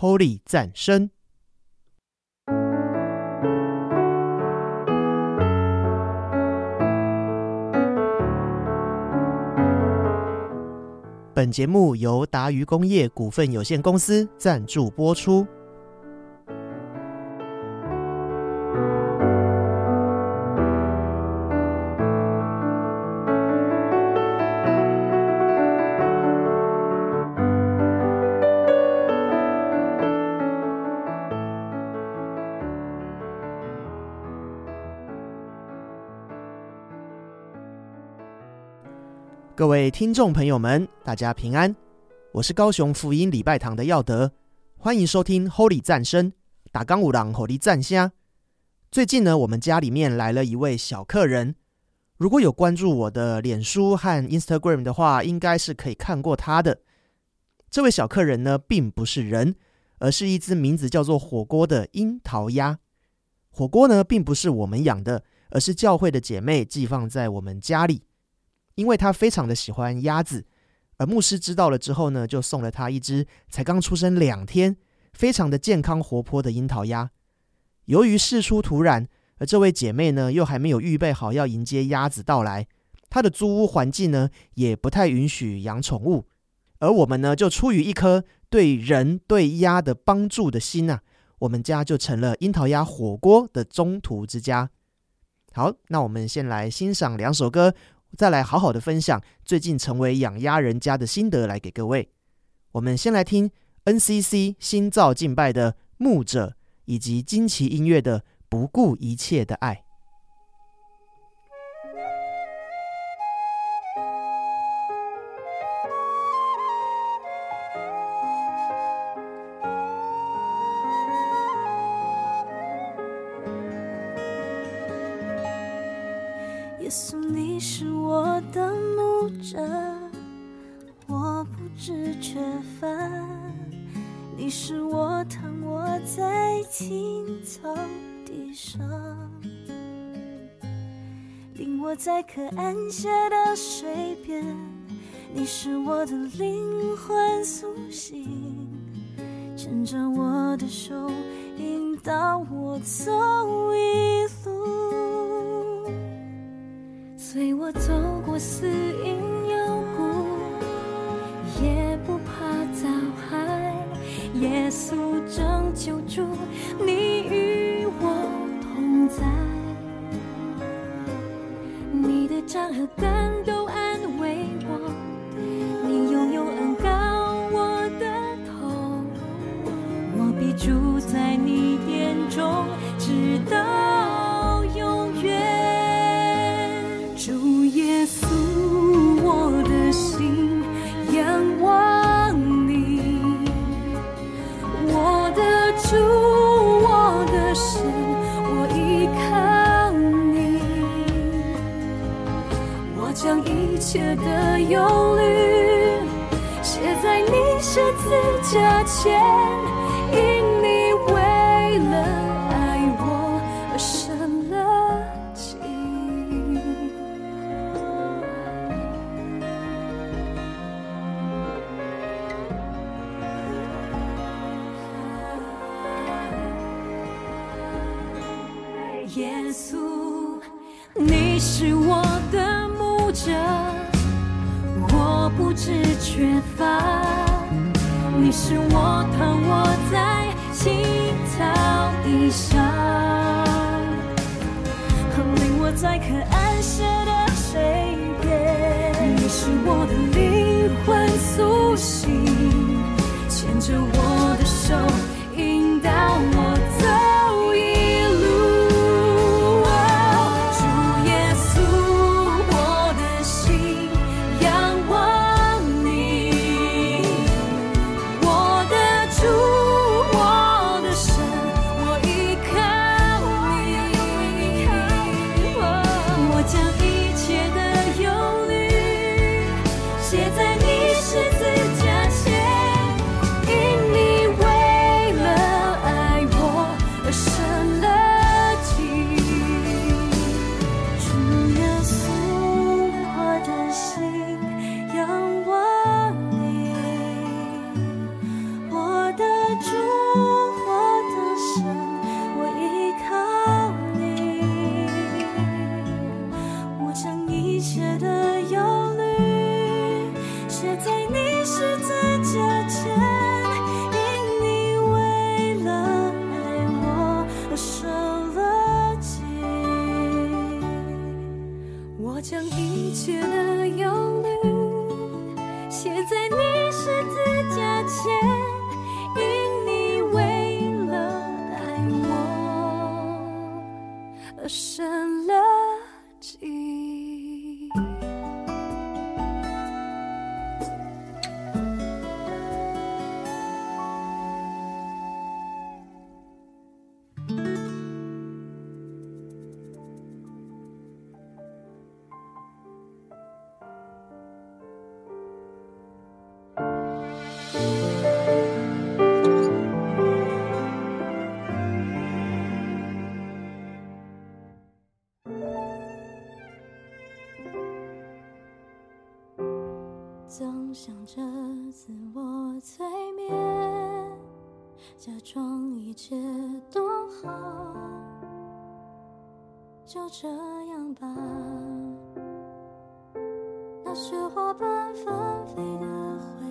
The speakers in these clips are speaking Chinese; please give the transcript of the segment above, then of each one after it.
Holy 赞声。本节目由达渝工业股份有限公司赞助播出。各位听众朋友们，大家平安，我是高雄福音礼拜堂的耀德，欢迎收听 Holy 赞声，打钢五郎 Holy 赞虾。最近呢，我们家里面来了一位小客人，如果有关注我的脸书和 Instagram 的话，应该是可以看过他的。这位小客人呢，并不是人，而是一只名字叫做火锅的樱桃鸭。火锅呢，并不是我们养的，而是教会的姐妹寄放在我们家里。因为他非常的喜欢鸭子，而牧师知道了之后呢，就送了他一只才刚出生两天、非常的健康活泼的樱桃鸭。由于事出突然，而这位姐妹呢又还没有预备好要迎接鸭子到来，她的租屋环境呢也不太允许养宠物，而我们呢就出于一颗对人对鸭的帮助的心呐，我们家就成了樱桃鸭火锅的中途之家。好，那我们先来欣赏两首歌。再来好好的分享最近成为养鸭人家的心得来给各位。我们先来听 NCC 新造敬拜的牧者，以及惊奇音乐的不顾一切的爱。可安歇的水边。你是我的想着自我催眠，假装一切都好，就这样吧。那是花瓣纷飞的回。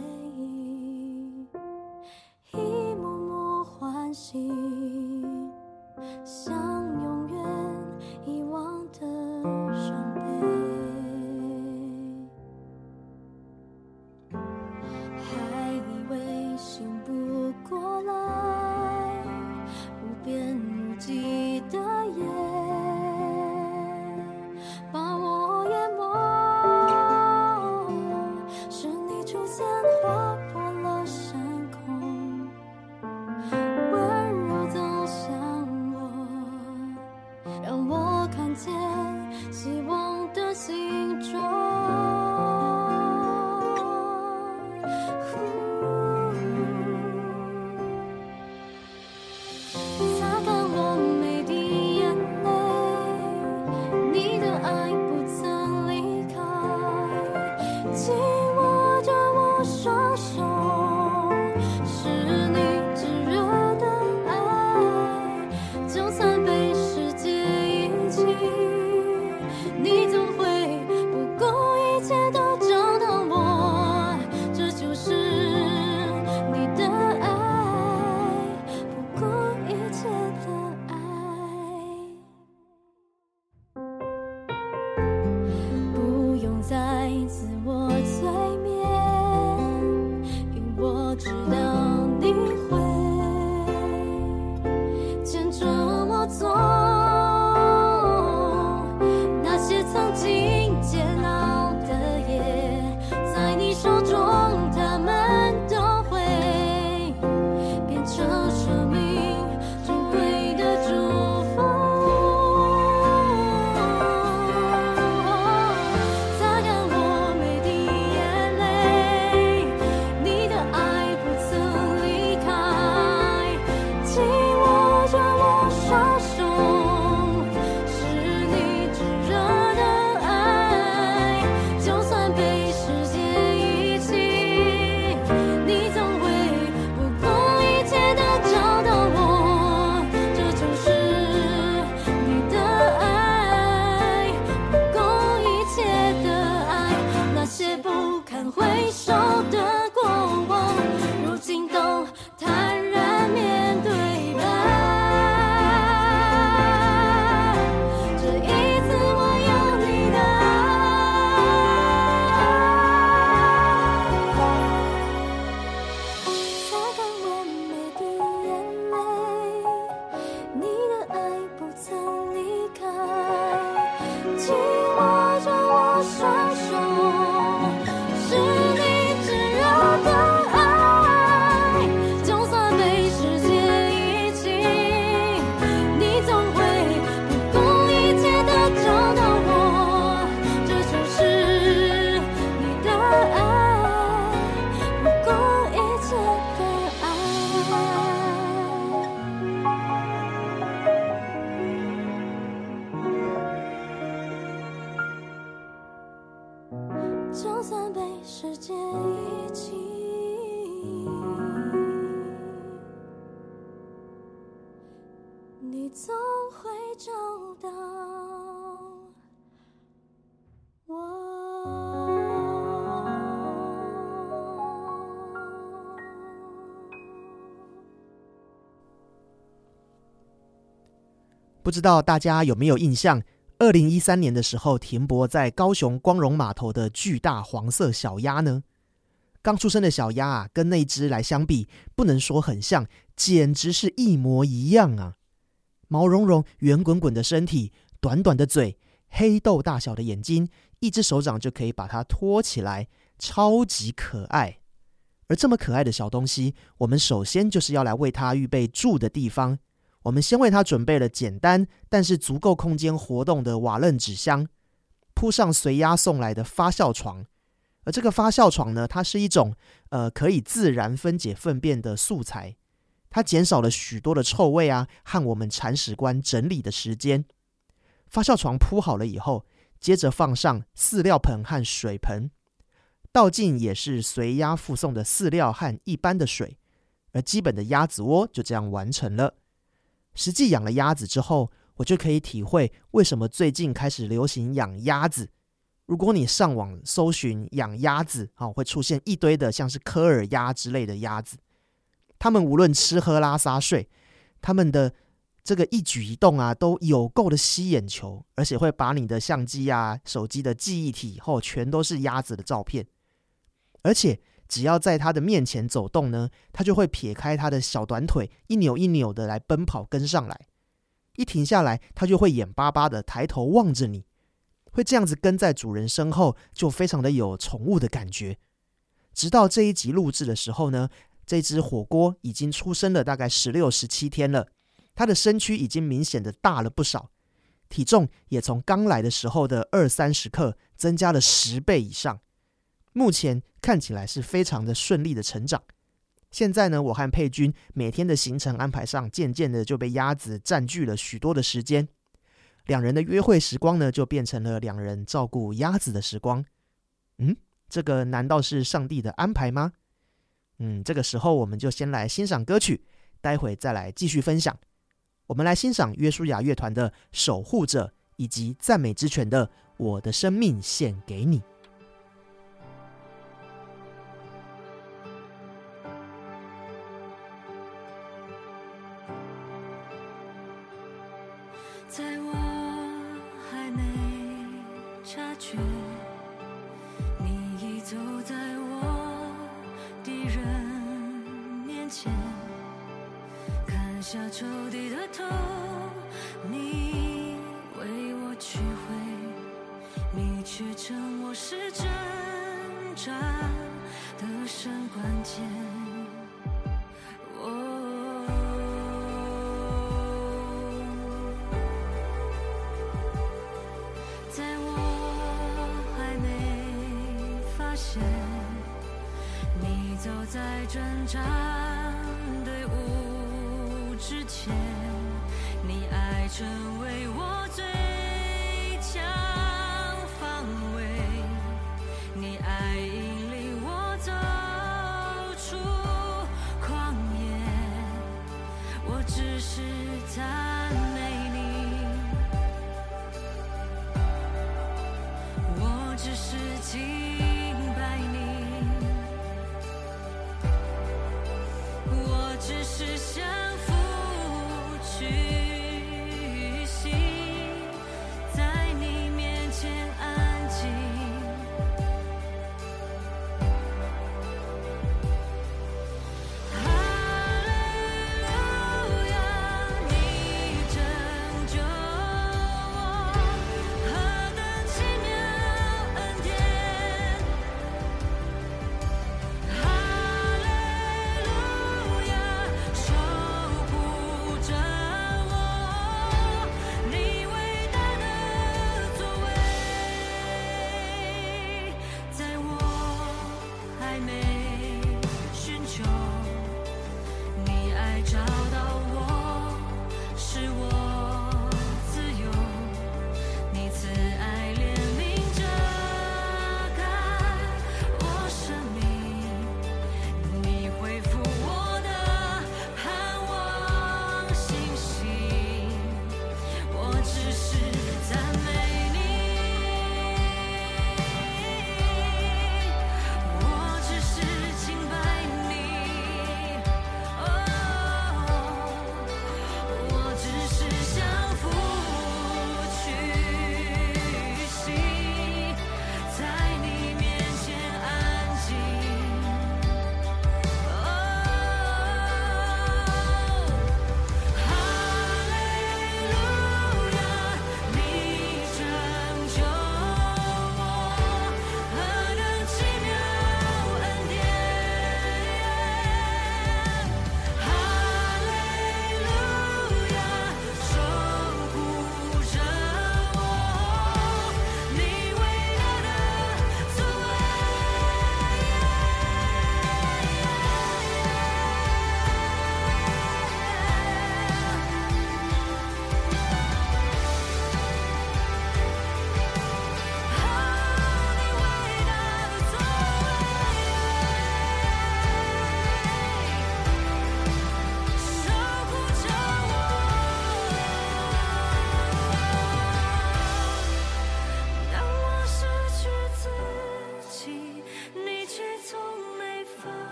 紧握着我双手，不知道大家有没有印象？二零一三年的时候，停泊在高雄光荣码头的巨大黄色小鸭呢？刚出生的小鸭啊，跟那只来相比，不能说很像，简直是一模一样啊！毛茸茸、圆滚滚的身体，短短的嘴，黑豆大小的眼睛，一只手掌就可以把它托起来，超级可爱。而这么可爱的小东西，我们首先就是要来为它预备住的地方。我们先为它准备了简单但是足够空间活动的瓦楞纸箱，铺上随鸭送来的发酵床。而这个发酵床呢，它是一种呃可以自然分解粪便的素材，它减少了许多的臭味啊和我们铲屎官整理的时间。发酵床铺好了以后，接着放上饲料盆和水盆，倒进也是随鸭附送的饲料和一般的水，而基本的鸭子窝就这样完成了。实际养了鸭子之后，我就可以体会为什么最近开始流行养鸭子。如果你上网搜寻养鸭子，啊，会出现一堆的像是科尔鸭之类的鸭子。它们无论吃喝拉撒睡，它们的这个一举一动啊，都有够的吸眼球，而且会把你的相机啊、手机的记忆体后全都是鸭子的照片。而且只要在它的面前走动呢，它就会撇开它的小短腿，一扭一扭的来奔跑跟上来。一停下来，它就会眼巴巴的抬头望着你，会这样子跟在主人身后，就非常的有宠物的感觉。直到这一集录制的时候呢。这只火锅已经出生了大概十六、十七天了，它的身躯已经明显的大了不少，体重也从刚来的时候的二三十克增加了十倍以上。目前看起来是非常的顺利的成长。现在呢，我和佩君每天的行程安排上，渐渐的就被鸭子占据了许多的时间。两人的约会时光呢，就变成了两人照顾鸭子的时光。嗯，这个难道是上帝的安排吗？嗯，这个时候我们就先来欣赏歌曲，待会再来继续分享。我们来欣赏约书亚乐团的《守护者》，以及赞美之泉的《我的生命献给你》。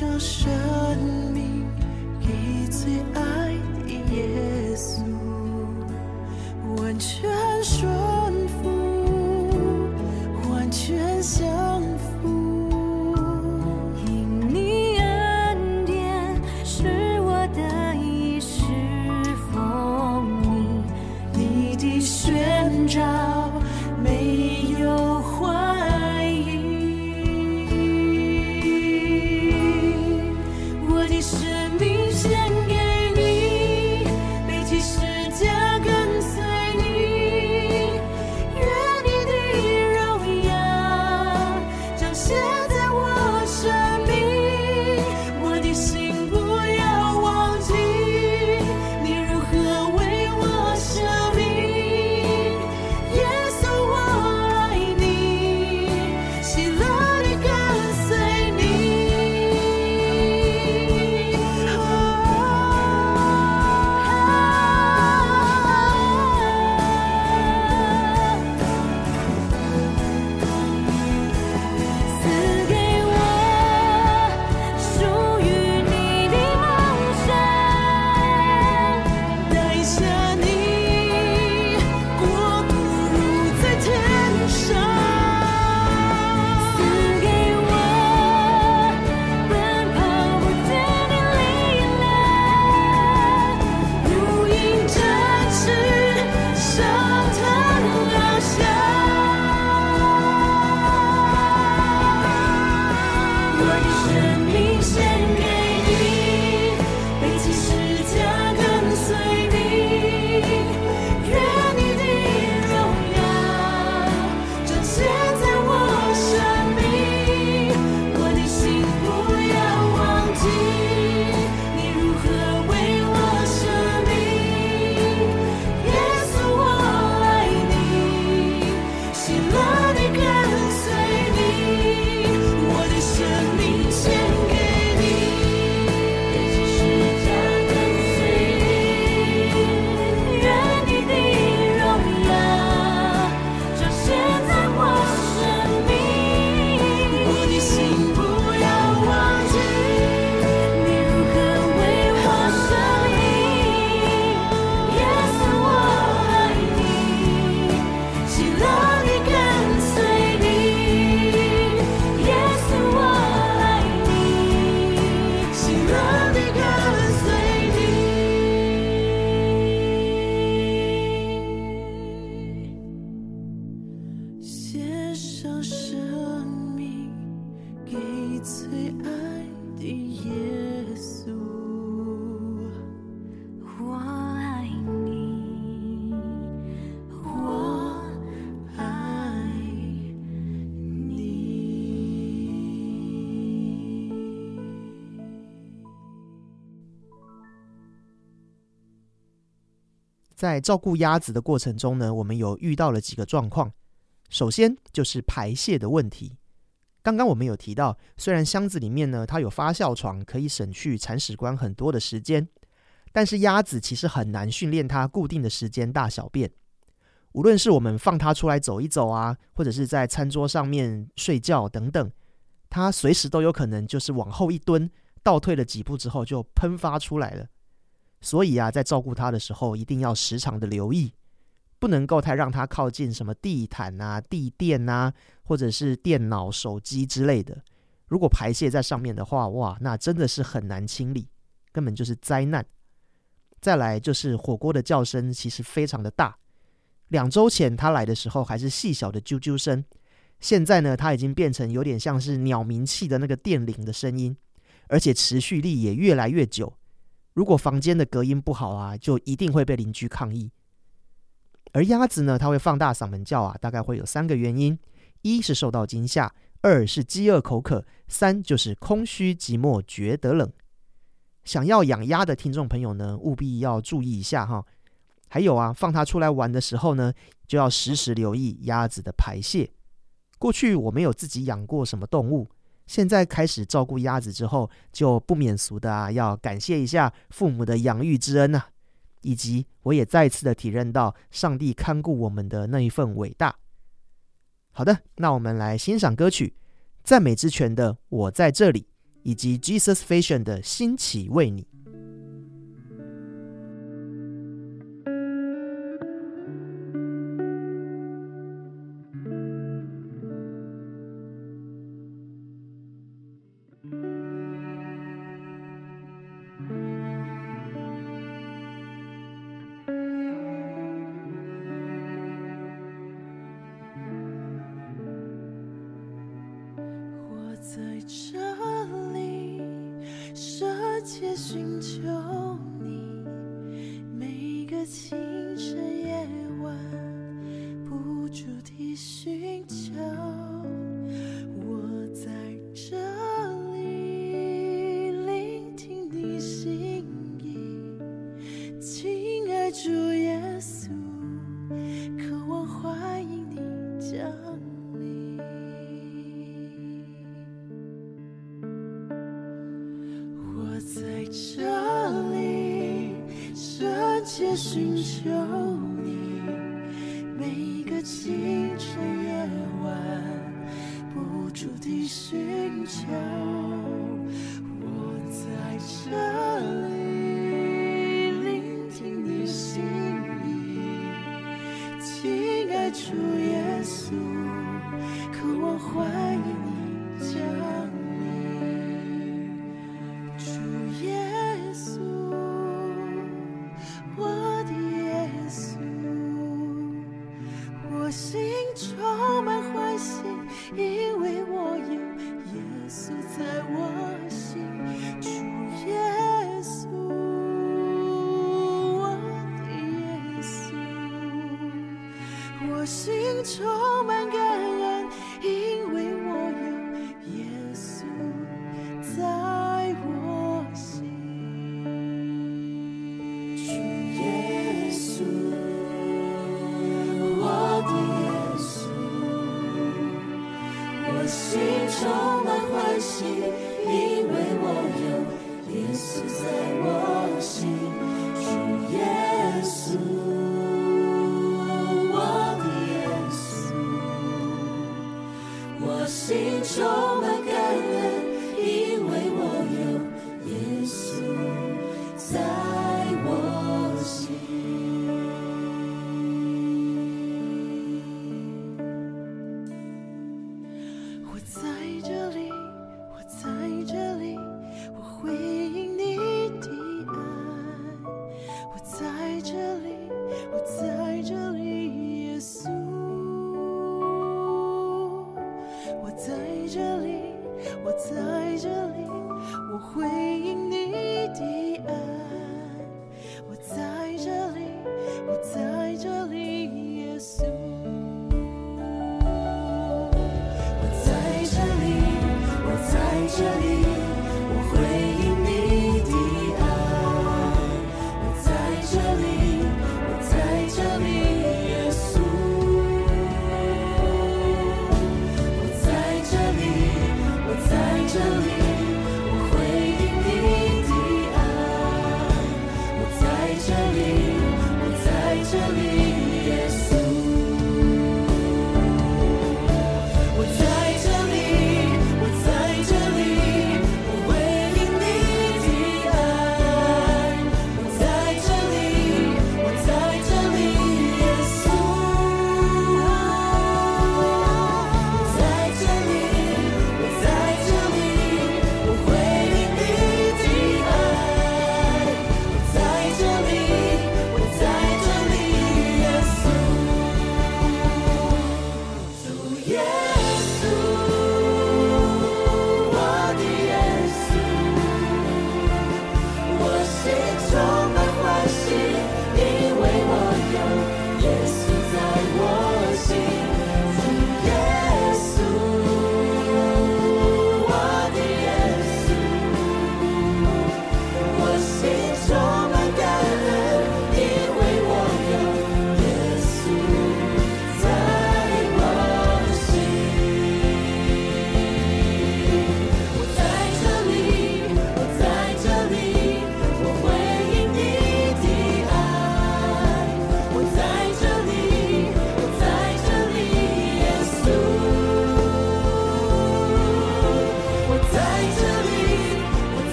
上生献上生命给最爱的耶稣。我爱你，我爱你。在照顾鸭子的过程中呢，我们有遇到了几个状况。首先就是排泄的问题。刚刚我们有提到，虽然箱子里面呢它有发酵床，可以省去铲屎官很多的时间，但是鸭子其实很难训练它固定的时间大小便。无论是我们放它出来走一走啊，或者是在餐桌上面睡觉等等，它随时都有可能就是往后一蹲，倒退了几步之后就喷发出来了。所以啊，在照顾它的时候，一定要时常的留意，不能够太让它靠近什么地毯啊、地垫啊，或者是电脑、手机之类的。如果排泄在上面的话，哇，那真的是很难清理，根本就是灾难。再来就是火锅的叫声，其实非常的大。两周前它来的时候还是细小的啾啾声，现在呢，它已经变成有点像是鸟鸣器的那个电铃的声音，而且持续力也越来越久。如果房间的隔音不好啊，就一定会被邻居抗议。而鸭子呢，它会放大嗓门叫啊，大概会有三个原因：一是受到惊吓，二是饥饿口渴，三就是空虚寂寞觉得冷。想要养鸭的听众朋友呢，务必要注意一下哈。还有啊，放它出来玩的时候呢，就要时时留意鸭子的排泄。过去我没有自己养过什么动物，现在开始照顾鸭子之后，就不免俗的啊，要感谢一下父母的养育之恩啊，以及我也再次的体认到上帝看顾我们的那一份伟大。好的，那我们来欣赏歌曲赞美之泉的我在这里，以及 Jesus fashion 的兴起为你。在这里，深切寻求你，每个清晨夜晚，不住地寻求。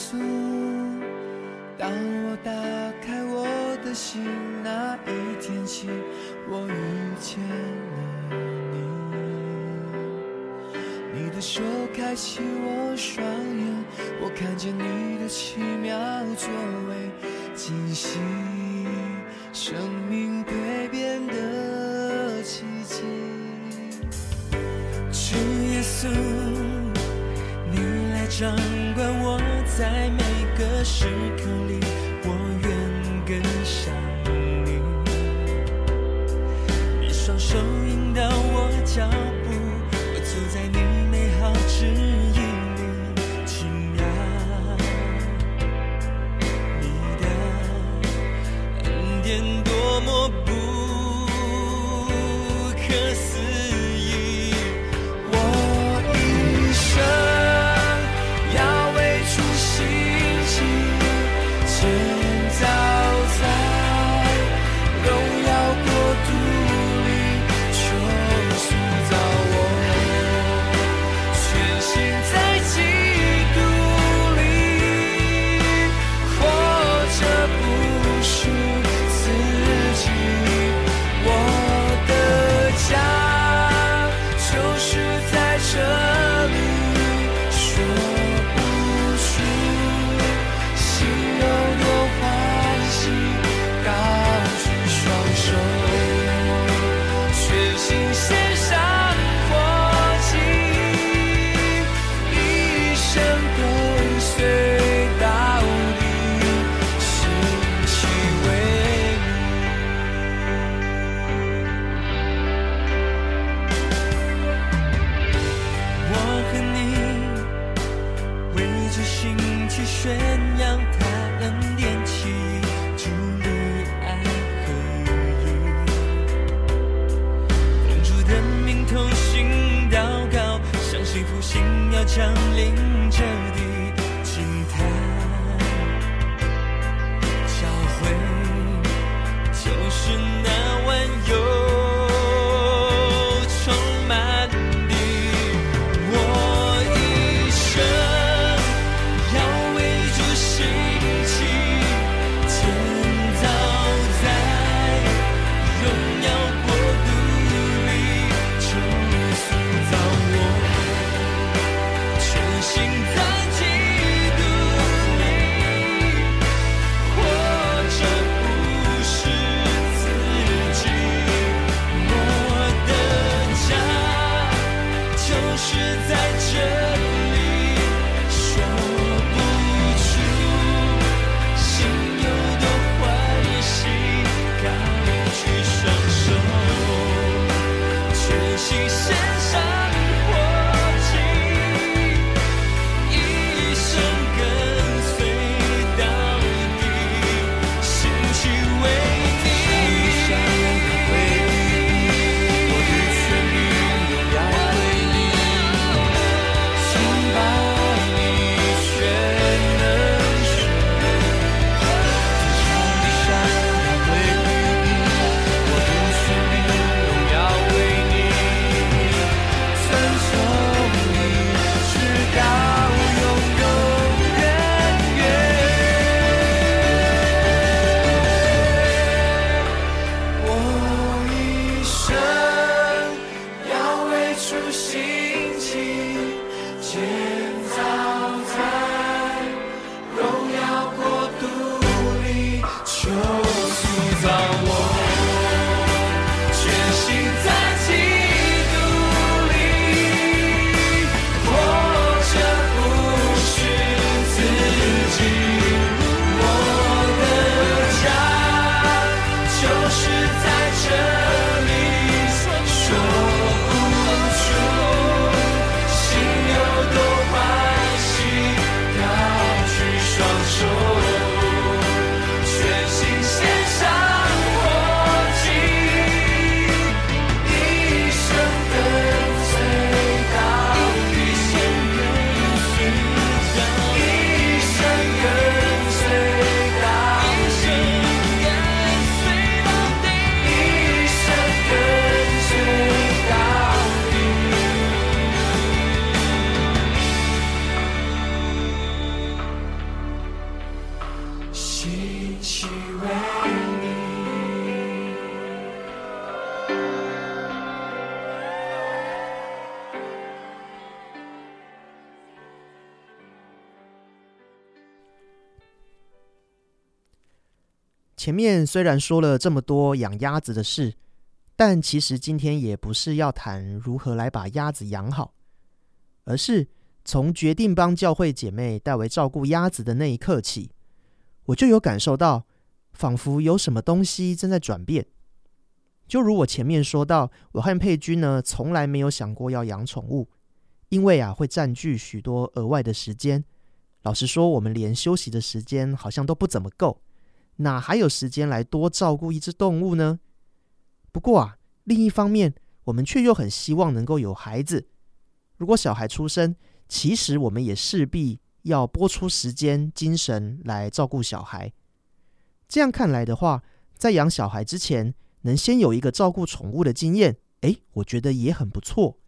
苏，当我打开我的心，那一天起，我遇见了你。你的手开启我双眼，我看见你的奇妙作为，惊喜，生命蜕变的奇迹。主耶稣，你来掌。前面虽然说了这么多养鸭子的事，但其实今天也不是要谈如何来把鸭子养好，而是从决定帮教会姐妹代为照顾鸭子的那一刻起，我就有感受到，仿佛有什么东西正在转变。就如我前面说到，我和佩君呢，从来没有想过要养宠物，因为啊，会占据许多额外的时间。老实说，我们连休息的时间好像都不怎么够，哪还有时间来多照顾一只动物呢？不过啊，另一方面，我们却又很希望能够有孩子。如果小孩出生，其实我们也势必要拨出时间、精神来照顾小孩。这样看来的话，在养小孩之前，能先有一个照顾宠物的经验，诶，我觉得也很不错。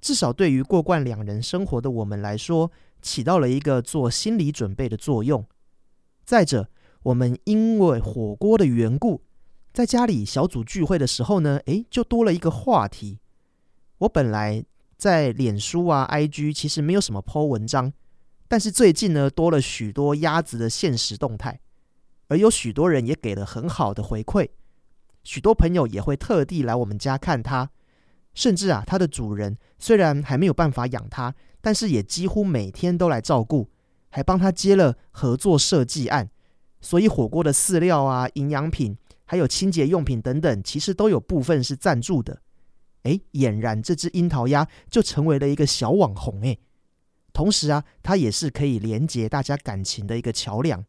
至少对于过惯两人生活的我们来说，起到了一个做心理准备的作用。再者，我们因为火锅的缘故，在家里小组聚会的时候呢，诶，就多了一个话题。我本来在脸书啊、IG 其实没有什么 po 文章，但是最近呢，多了许多鸭子的现实动态，而有许多人也给了很好的回馈。许多朋友也会特地来我们家看它，甚至啊，它的主人虽然还没有办法养它，但是也几乎每天都来照顾，还帮他接了合作设计案。所以火锅的饲料啊、营养品，还有清洁用品等等，其实都有部分是赞助的。诶，俨然这只樱桃鸭就成为了一个小网红诶。同时啊，它也是可以连接大家感情的一个桥梁。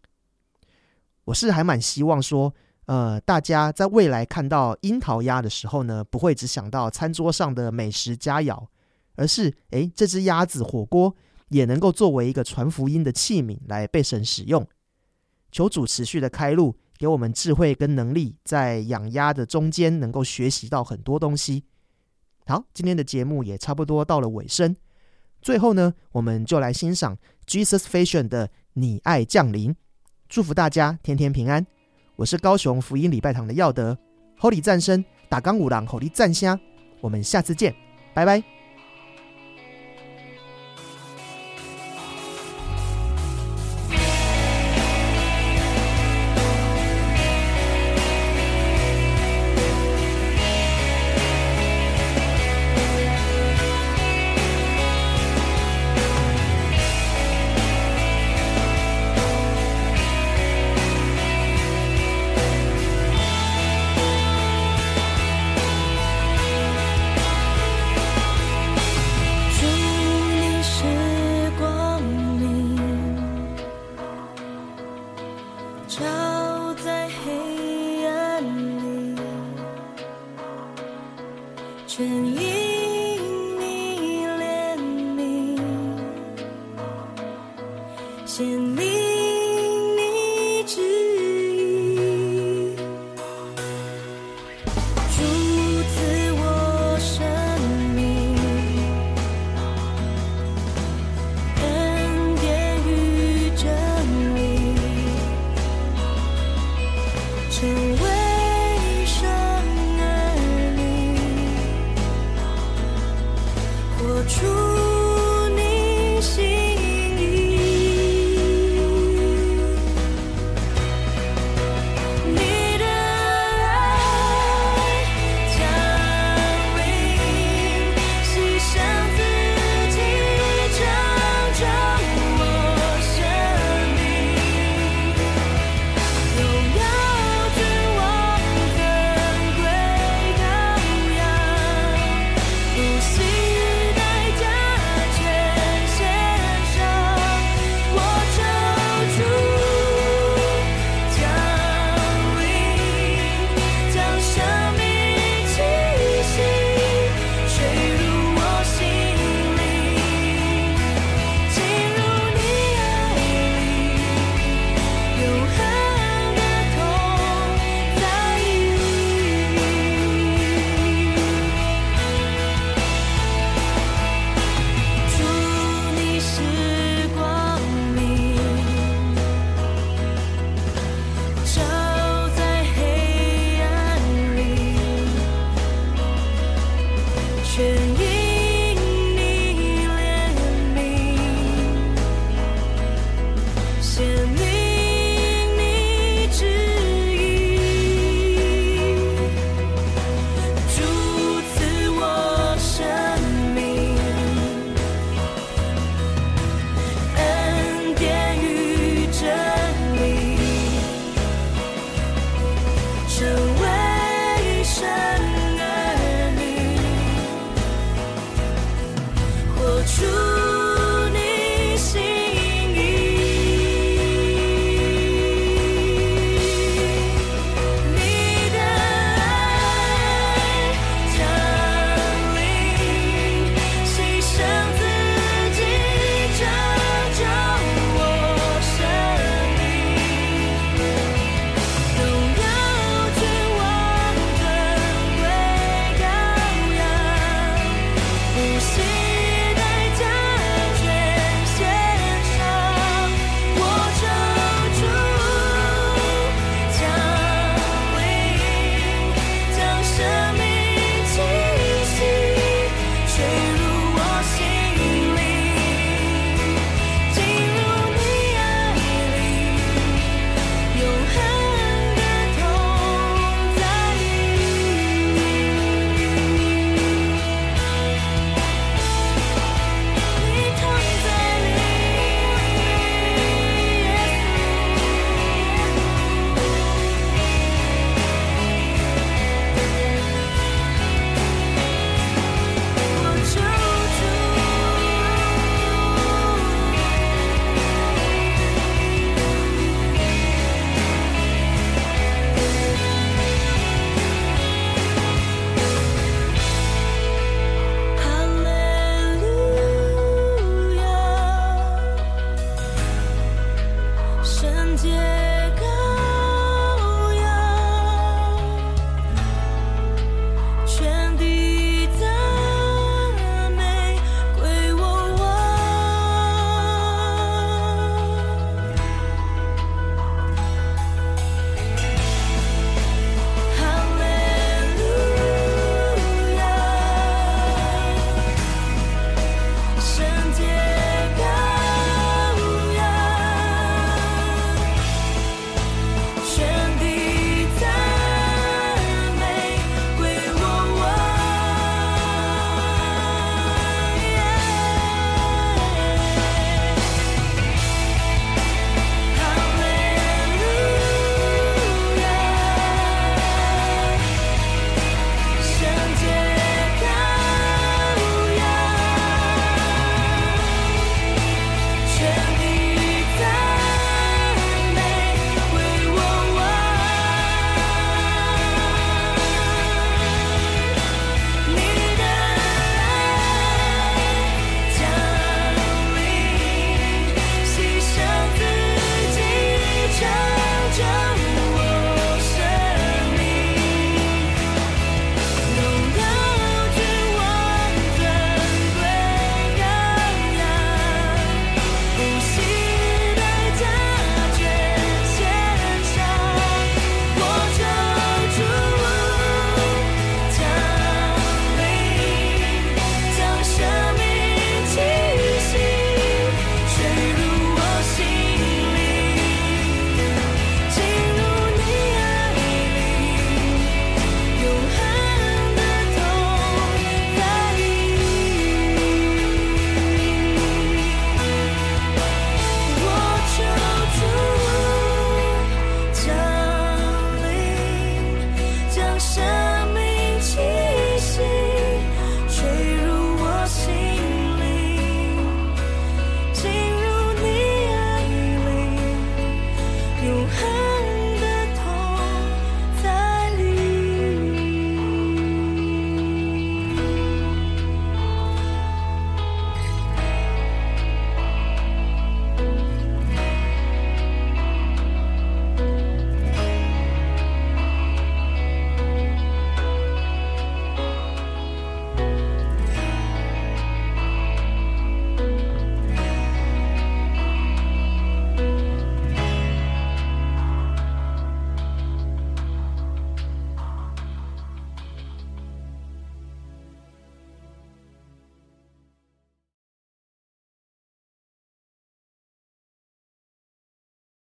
我是还蛮希望说。呃，大家在未来看到樱桃鸭的时候呢，不会只想到餐桌上的美食佳肴，而是诶，这只鸭子火锅也能够作为一个传福音的器皿来被神使用。求主持续的开路，给我们智慧跟能力，在养鸭的中间能够学习到很多东西。好，今天的节目也差不多到了尾声，最后呢，我们就来欣赏 Jesus Fashion 的《你爱降临》，祝福大家天天平安。我是高雄福音礼拜堂的耀德，Holy 战声打钢五郎，Holy 战虾，我们下次见，拜拜。